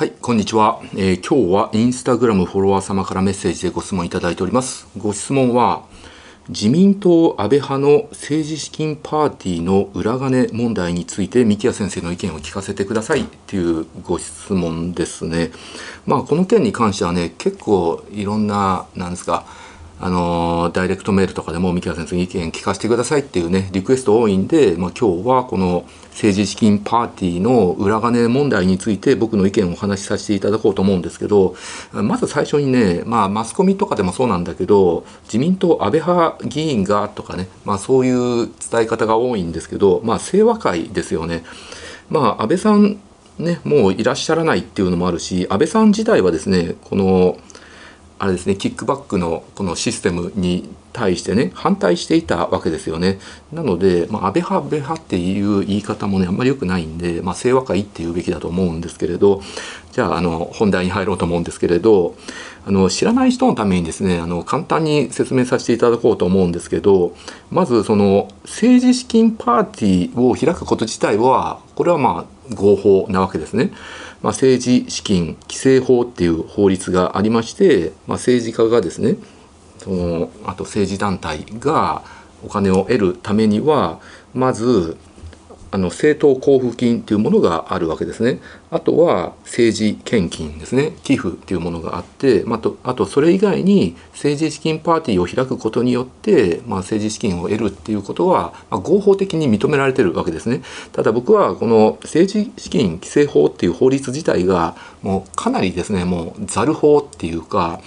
はい、こんにちは、えー、今日はインスタグラムフォロワー様からメッセージでご質問いただいております。ご質問は、自民党安倍派の政治資金パーティーの裏金問題について三木谷先生の意見を聞かせてくださいっていうご質問ですね。まあこの件に関してはね結構いろんななんですかあのダイレクトメールとかでも三木谷先生に意見聞かせてくださいっていうねリクエスト多いんで、まあ、今日はこの政治資金パーティーの裏金問題について僕の意見をお話しさせていただこうと思うんですけどまず最初にね、まあ、マスコミとかでもそうなんだけど自民党安倍派議員がとかね、まあ、そういう伝え方が多いんですけど、まあ、清和会ですよね。まあ、安倍さんね、もういらっしゃらないっていうのもあるし安倍さん自体はですねこのあれですねキックバックのこのシステムに対してね反対していたわけですよねなので、まあ、安倍派安倍派っていう言い方もねあんまり良くないんで、まあ、清和会っていうべきだと思うんですけれどじゃああの本題に入ろうと思うんですけれどあの知らない人のためにですねあの簡単に説明させていただこうと思うんですけどまずその政治資金パーティーを開くこと自体はこれはまあ合法なわけですね。まあ、政治資金規正法っていう法律がありまして、まあ、政治家がですねそのあと政治団体がお金を得るためにはまずあの政党交付金というものがあるわけですね。あとは政治献金ですね。寄付というものがあって、まあ、とあとそれ以外に政治資金パーティーを開くことによって、まあ、政治資金を得るっていうことは、まあ、合法的に認められてるわけですね。ただ僕はこの政治資金規正法っていう法律自体がもうかなりですね、もうざる法っていうか、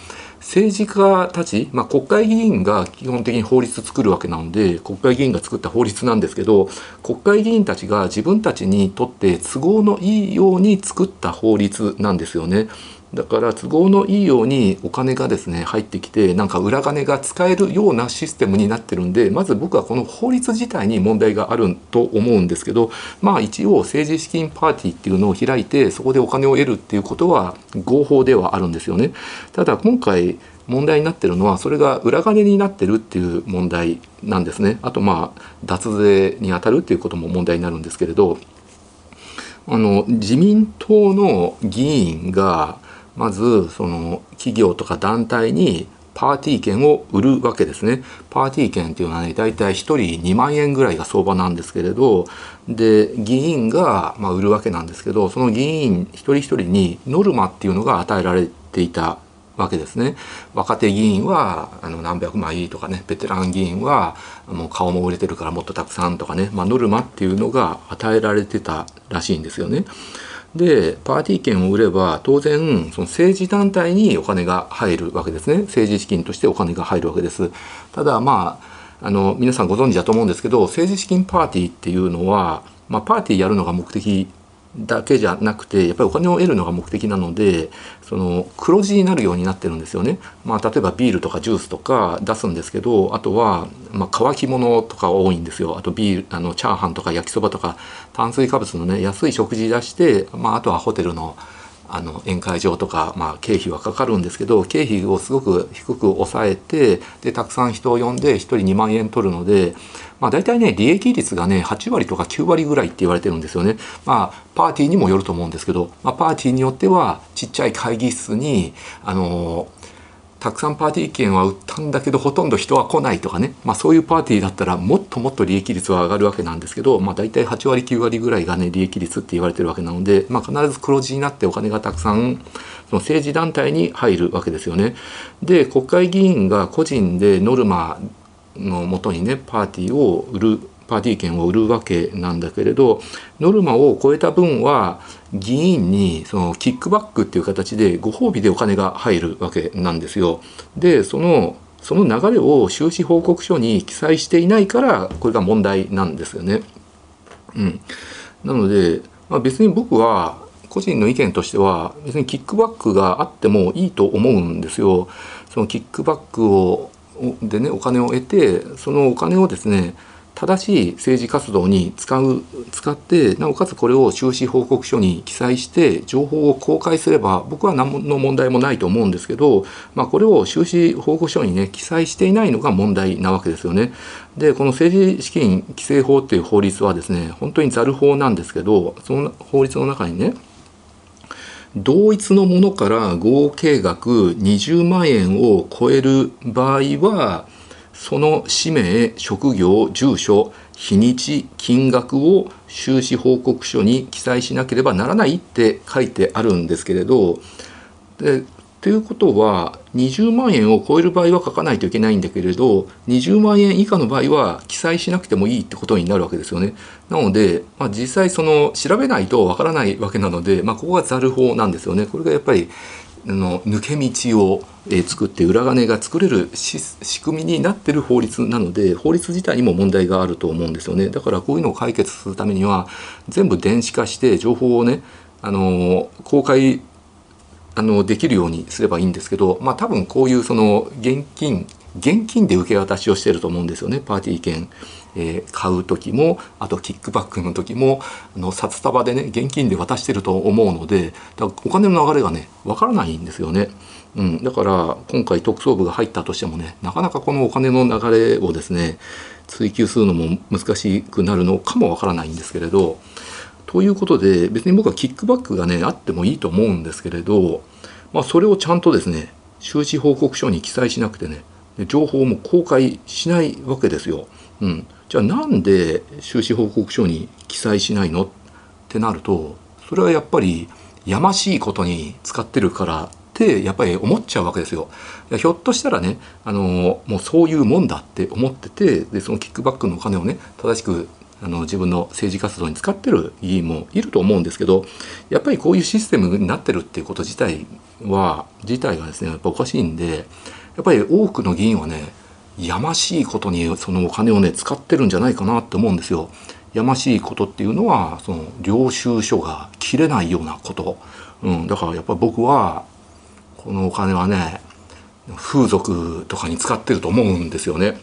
政治家たち、まあ、国会議員が基本的に法律作るわけなので国会議員が作った法律なんですけど国会議員たちが自分たちにとって都合のいいように作った法律なんですよね。だから都合のいいようにお金がですね入ってきてなんか裏金が使えるようなシステムになってるんでまず僕はこの法律自体に問題があると思うんですけどまあ一応政治資金パーティーっていうのを開いてそこでお金を得るっていうことは合法ではあるんですよね。ただ今回問題になってるのはそれが裏金になってるっていう問題なんですね。あとまあ脱税にあたるっていうことも問題になるんですけれどあの自民党の議員がまずその企業とか団体にパーティー券を売るわけですね。パーティー券っていうのはね、大体1人2万円ぐらいが相場なんですけれど、で、議員がま売るわけなんですけど、その議員一人一人にノルマっていうのが与えられていたわけですね。若手議員はあの何百枚とかね、ベテラン議員はもう顔も売れてるからもっとたくさんとかね、まあ、ノルマっていうのが与えられてたらしいんですよね。でパーティー券を売れば当然その政治団体にお金が入るわけですね。政治資金としてお金が入るわけです。ただまああの皆さんご存知だと思うんですけど政治資金パーティーっていうのは、まあ、パーティーやるのが目的だけじゃなくてやっぱりお金を得るのが目的なのでその黒字になるようになってるんですよね。まあ、例えばビールとかジュースとか出すんですけどあとは、まあ、乾き物とか多いんですよ。あとビールあのチャーハンとか焼きそばとか炭水化物のね安い食事出して、まあ、あとはホテルのあの宴会場とか、まあ、経費はかかるんですけど経費をすごく低く抑えてでたくさん人を呼んで1人2万円取るので、まあ、大体ね利益率がね8割とか9割ぐらいって言われてるんですよね。まあパーティーにもよると思うんですけど、まあ、パーティーによってはちっちゃい会議室にあのたくさんパーティー券は売ったんだけどほとんど人は来ないとかね、まあ、そういうパーティーだったらもっともっと利益率は上がるわけなんですけど、まあ、大体8割9割ぐらいがね利益率って言われてるわけなので、まあ、必ず黒字になってお金がたくさんその政治団体に入るわけですよね。で国会議員が個人でノルマのもとにねパーティーを売るパーティー券を売るわけなんだけれどノルマを超えた分は議員にそのキックバックっていう形でご褒美でお金が入るわけなんですよ。でそのその流れを収支報告書に記載していないからこれが問題なんですよね。うん、なので、まあ、別に僕は個人の意見としては別にキックバックがあってもいいと思うんですよ。そのキックバックをでねお金を得てそのお金をですね正しい政治活動に使う使ってなおかつこれを収支報告書に記載して情報を公開すれば僕は何の問題もないと思うんですけど、まあ、これを収支報告書にね記載していないのが問題なわけですよね。でこの政治資金規正法っていう法律はですね本当にざる法なんですけどその法律の中にね同一のものから合計額20万円を超える場合はその氏名職業住所日にち金額を収支報告書に記載しなければならないって書いてあるんですけれどでということは20万円を超える場合は書かないといけないんだけれど20万円以下の場合は記載しなくてもいいってことになるわけですよね。なので、まあ、実際その調べないとわからないわけなので、まあ、ここがざる法なんですよね。これがやっぱりの抜け道を、え作って裏金が作れる仕組みになってる法律なので法律自体にも問題があると思うんですよね。だからこういうのを解決するためには全部電子化して情報をねあの公開あのできるようにすればいいんですけど、まあ、多分こういうその現金現金で受け渡しをしてると思うんですよね。パーティー券、えー、買う時もあとキックバックの時もあの札束でね現金で渡してると思うのでだお金の流れがねわからないんですよね。うん、だから今回特捜部が入ったとしてもねなかなかこのお金の流れをですね追求するのも難しくなるのかもわからないんですけれどということで別に僕はキックバックがねあってもいいと思うんですけれど、まあ、それをちゃんとですね収支報告書に記載しなくてね情報も公開しないわけですよ。うん、じゃあなんで収支報告書に記載しないのってなるとそれはやっぱりやましいことに使ってるからってやっぱり思っちゃうわけですよ。ひょっとしたらねあのもうそういうもんだって思っててでそのキックバックのお金をね正しくあの自分の政治活動に使ってる議員もいると思うんですけどやっぱりこういうシステムになってるっていうこと自体は自体がですねやっぱおかしいんでやっぱり多くの議員はねやましいことにそのお金をね使ってるんじゃないかなって思うんですよ。やましいことっていうのはその領収書が切れないようなこと、うん、だからやっぱり僕はこのお金はね風俗とかに使ってると思うんですよね。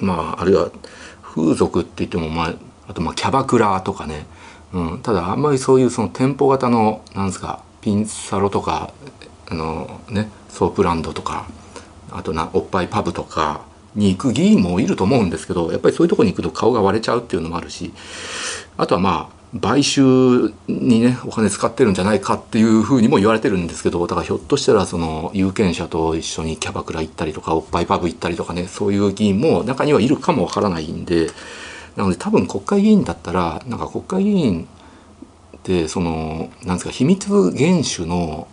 まああるいは風俗って言ってもまああとまあキャバクラとかね、うん、ただあんまりそういうその店舗型のなんですかピンサロとかあのねソープランドとかあとなおっぱいパブとかに行く議員もいると思うんですけどやっぱりそういうとこに行くと顔が割れちゃうっていうのもあるしあとはまあ買収にねお金使ってるんじゃないかっていうふうにも言われてるんですけどだからひょっとしたらその有権者と一緒にキャバクラ行ったりとかおっぱいパブ行ったりとかねそういう議員も中にはいるかもわからないんでなので多分国会議員だったらなんか国会議員ってそのなんですか秘密厳守の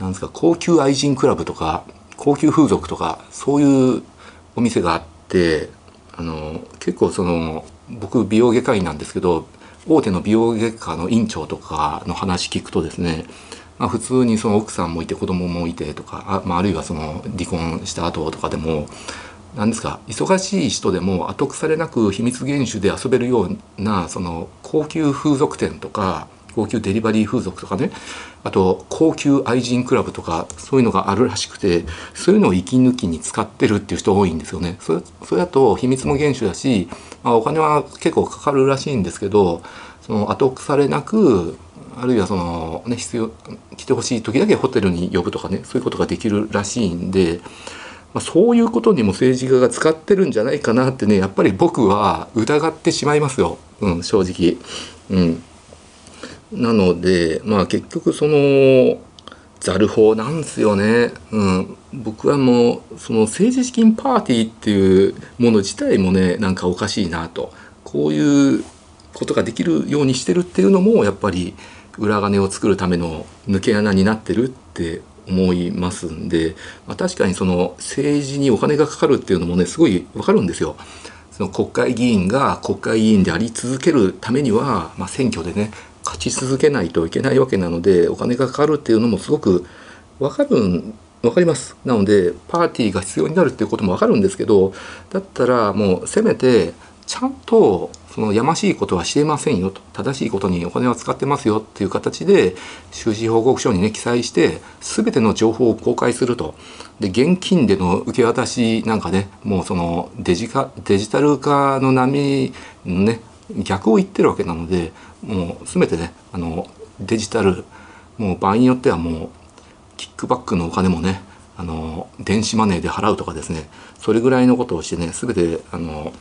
なんですか高級愛人クラブとか高級風俗とかそういうお店があってあの結構その僕美容外科医なんですけど大手の美容外科の院長とかの話聞くとですね、まあ、普通にその奥さんもいて子供もいてとかあ,、まあ、あるいはその離婚した後とかでも何ですか忙しい人でも後腐れなく秘密厳守で遊べるようなその高級風俗店とか高級デリバリー風俗とかねあと高級愛人クラブとかそういうのがあるらしくてそういうのを息抜きに使ってるっていう人多いんですよね。それそれだと秘密も厳守だし、まあ、お金は結構かかるらしいんですけどその後腐れなくあるいはそのね必要来てほしい時だけホテルに呼ぶとかねそういうことができるらしいんで。ま、そういうことにも政治家が使ってるんじゃないかなってねやっぱり僕は疑ってしまいますよ、うん、正直。うんなのでまあ結局そのざる法なんですよね、うん、僕はもうその政治資金パーティーっていうもの自体もねなんかおかしいなと。こういうことができるようにしてるっていうのもやっぱり裏金を作るための抜け穴になってるって思いますんで、まあ、確かにその政治にお金がかかるっていうのもねすごいわかるんですよ。その国会議員が国会議員であり続けるためには、まあ、選挙でね勝ち続けないといけないわけなのでお金がかかるっていうのもすごく分かるん分かります。なのでパーティーが必要になるっていうことも分かるんですけどだったらもうせめてちゃんとそのやましいことはしてませんよと。正しいことにお金は使ってますよっていう形で収支報告書にね記載して全ての情報を公開すると。で現金での受け渡しなんかねもうそのデジカデジタル化の波のね逆を言ってるわけなのでもう全てねあのデジタルもう場合によってはもうキックバックのお金もねあの電子マネーで払うとかですねそれぐらいのことをしてね全てあの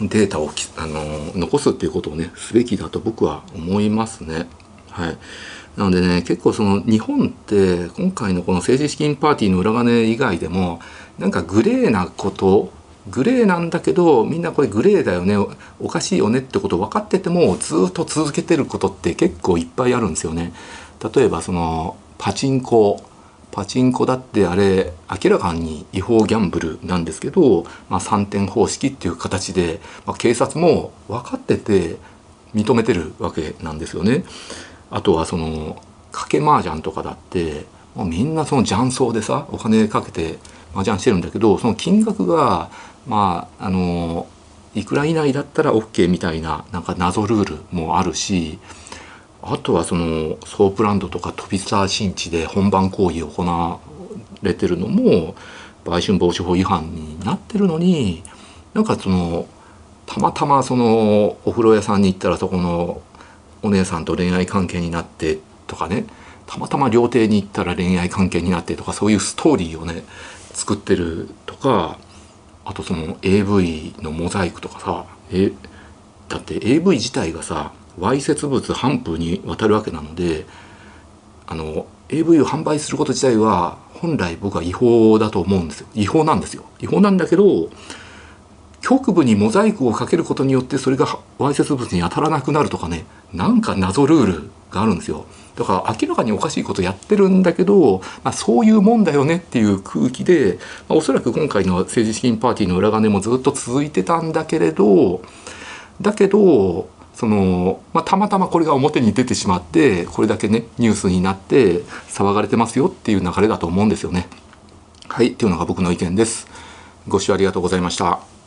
データをあの残すっていうことをねすべきだと僕は思いますね。はいなのでね結構その日本って今回のこの政治資金パーティーの裏金以外でもなんかグレーなことグレーなんだけどみんなこれグレーだよねおかしいよねってこと分かっててもずっと続けてることって結構いっぱいあるんですよね。例えばそのパチンコパチンコだってあれ明らかに違法ギャンブルなんですけど、まあ、3点方式っていう形で、まあ、警察も分かってて認めてるわけなんですよね。あとはその賭け麻雀とかだってもうみんなその雀荘でさお金かけて麻雀してるんだけどその金額がまああのいくら以内だったら OK みたいななんか謎ルールもあるしあとはそのソープランドとか飛田新地で本番行為を行われてるのも売春防止法違反になってるのになんかそのたまたまそのお風呂屋さんに行ったらそこのお姉さんと恋愛関係になってとかねたまたま料亭に行ったら恋愛関係になってとかそういうストーリーをね作ってるとかあとその AV のモザイクとかさえ？だって AV 自体がさわいせつ物反布にわたるわけなのであの AV を販売すること自体は本来僕は違法だと思うんですよ。違法なんですよ。違法なんだけど局部にモザイクをかけることによってそれがわいせつ物に当たらなくなるとかねなんか謎ルールがあるんですよだから明らかにおかしいことやってるんだけど、まあ、そういうもんだよねっていう空気で、まあ、おそらく今回の政治資金パーティーの裏金もずっと続いてたんだけれどだけどその、まあ、たまたまこれが表に出てしまってこれだけねニュースになって騒がれてますよっていう流れだと思うんですよね。はいっていうのが僕の意見です。ご視聴ありがとうございました。